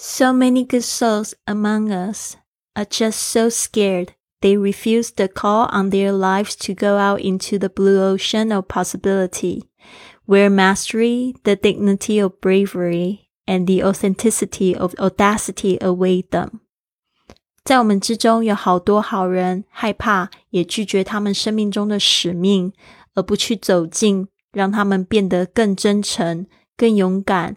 So many good souls among us are just so scared they refuse the call on their lives to go out into the blue ocean of possibility, where mastery, the dignity of bravery, and the authenticity of audacity await them. 在我们之中有好多好人，害怕也拒绝他们生命中的使命，而不去走进，让他们变得更真诚、更勇敢、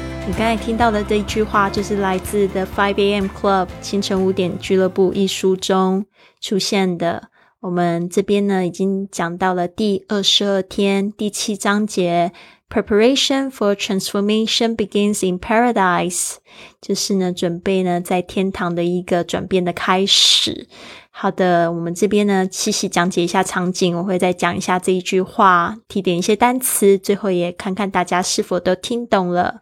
你刚才听到的这一句话，就是来自《The Five A.M. Club》清晨五点俱乐部一书中出现的。我们这边呢，已经讲到了第二十二天第七章节，Preparation for transformation begins in paradise，就是呢，准备呢，在天堂的一个转变的开始。好的，我们这边呢，细细讲解一下场景，我会再讲一下这一句话，提点一些单词，最后也看看大家是否都听懂了。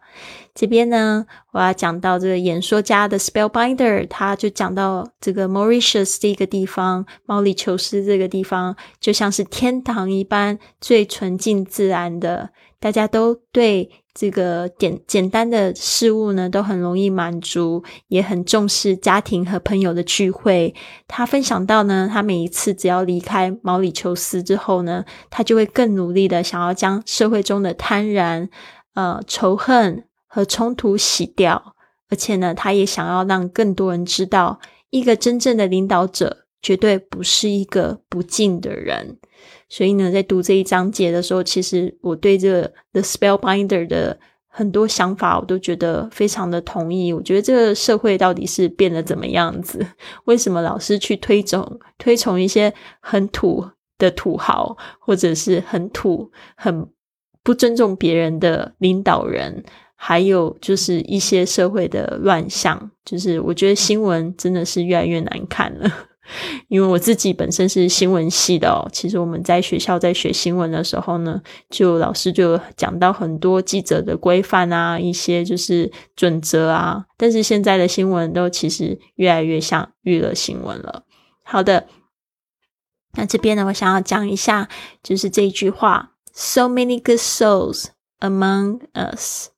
这边呢，我要讲到这个演说家的 Spellbinder，他就讲到这个 Mauritius 这个地方，毛里求斯这个地方，就像是天堂一般，最纯净自然的，大家都对这个简简单的事物呢，都很容易满足，也很重视家庭和朋友的聚会。他分享到呢，他每一次只要离开毛里求斯之后呢，他就会更努力的想要将社会中的贪婪、呃仇恨。和冲突洗掉，而且呢，他也想要让更多人知道，一个真正的领导者绝对不是一个不敬的人。所以呢，在读这一章节的时候，其实我对这 The Spellbinder 的很多想法，我都觉得非常的同意。我觉得这个社会到底是变得怎么样子？为什么老是去推崇推崇一些很土的土豪，或者是很土、很不尊重别人的领导人？还有就是一些社会的乱象，就是我觉得新闻真的是越来越难看了。因为我自己本身是新闻系的哦，其实我们在学校在学新闻的时候呢，就老师就讲到很多记者的规范啊，一些就是准则啊。但是现在的新闻都其实越来越像娱乐新闻了。好的，那这边呢，我想要讲一下，就是这一句话：So many good souls among us。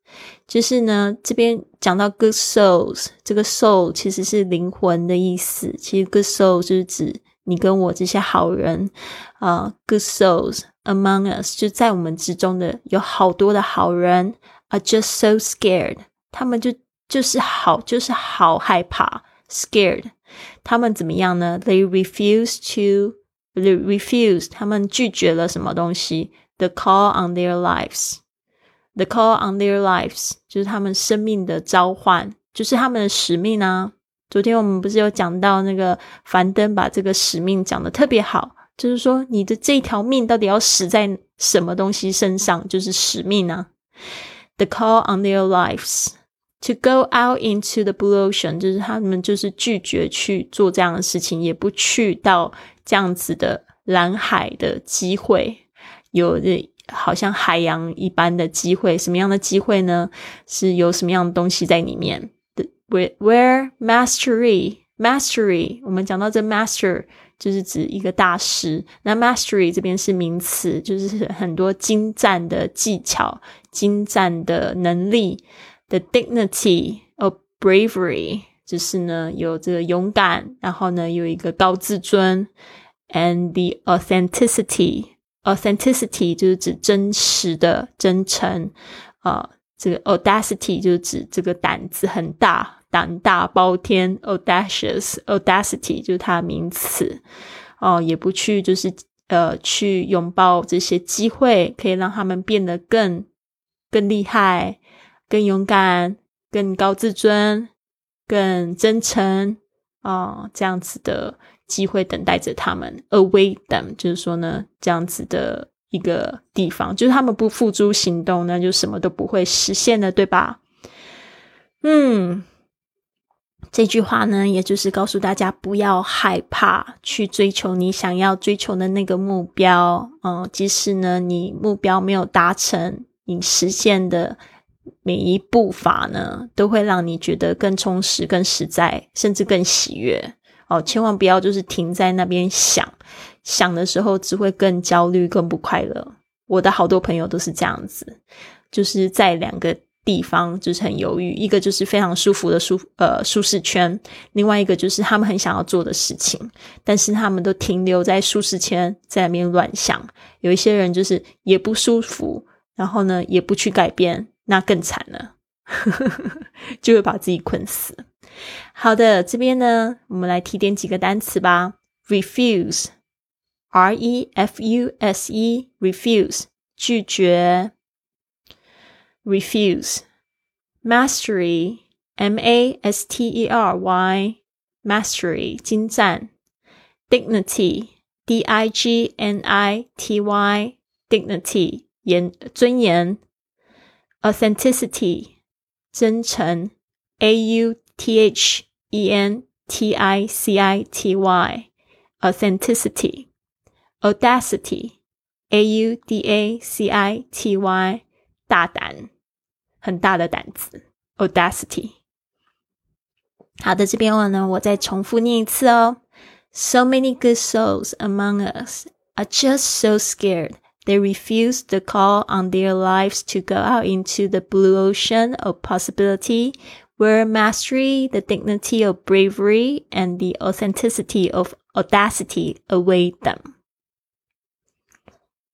就是呢，这边讲到 good souls，这个 soul 其实是灵魂的意思。其实 good soul 就是指你跟我这些好人啊，good souls among us 就在我们之中的有好多的好人，are just so scared，他们就就是好就是好害怕，scared，他们怎么样呢？They refuse to refuse，他们拒绝了什么东西？The call on their lives。The call on their lives 就是他们生命的召唤，就是他们的使命啊。昨天我们不是有讲到那个樊登把这个使命讲的特别好，就是说你的这条命到底要使在什么东西身上，就是使命啊。The call on their lives to go out into the blue ocean，就是他们就是拒绝去做这样的事情，也不去到这样子的蓝海的机会，有的。好像海洋一般的机会，什么样的机会呢？是有什么样的东西在里面？Where where mastery mastery，我们讲到这 master 就是指一个大师。那 mastery 这边是名词，就是很多精湛的技巧、精湛的能力。The dignity of bravery，就是呢有这个勇敢，然后呢有一个高自尊，and the authenticity。Authenticity 就是指真实的真诚啊，这个 audacity 就是指这个胆子很大，胆大包天。Audacious，audacity 就是它的名词哦，也不去就是呃去拥抱这些机会，可以让他们变得更更厉害、更勇敢、更高自尊、更真诚啊，这样子的。机会等待着他们，await them，就是说呢，这样子的一个地方，就是他们不付诸行动，那就什么都不会实现的，对吧？嗯，这句话呢，也就是告诉大家不要害怕去追求你想要追求的那个目标。嗯，即使呢你目标没有达成，你实现的每一步伐呢，都会让你觉得更充实、更实在，甚至更喜悦。哦，千万不要就是停在那边想，想的时候只会更焦虑、更不快乐。我的好多朋友都是这样子，就是在两个。地方就是很犹豫，一个就是非常舒服的舒呃舒适圈，另外一个就是他们很想要做的事情，但是他们都停留在舒适圈，在那边乱想。有一些人就是也不舒服，然后呢也不去改变，那更惨了，就会把自己困死。好的，这边呢我们来提点几个单词吧。refuse，r e f u s e，refuse，拒绝。refuse, mastery, M A S T E R Y, mastery, 精湛 dignity, D I G N I T Y, dignity, 严尊严 authenticity, 真诚 A U T H E N T I C I T Y, authenticity, audacity, A U D A C I T Y, 大胆，很大的胆子，audacity。好的，这边话呢，我再重复念一次哦。So many good souls among us are just so scared they refuse the call on their lives to go out into the blue ocean of possibility where mastery, the dignity of bravery, and the authenticity of audacity await them.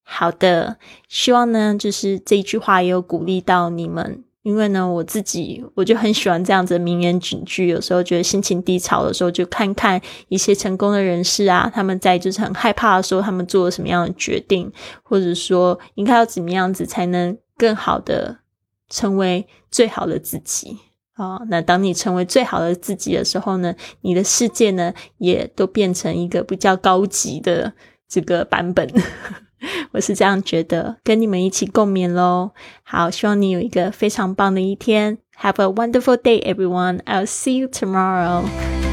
好的，希望呢，就是这一句话也有鼓励到你们。因为呢，我自己我就很喜欢这样子名言警句。有时候觉得心情低潮的时候，就看看一些成功的人士啊，他们在就是很害怕的时候，他们做了什么样的决定，或者说应该要怎么样子才能更好的成为最好的自己啊。那当你成为最好的自己的时候呢，你的世界呢，也都变成一个比较高级的这个版本。我是这样觉得，跟你们一起共勉喽。好，希望你有一个非常棒的一天。Have a wonderful day, everyone. I'll see you tomorrow.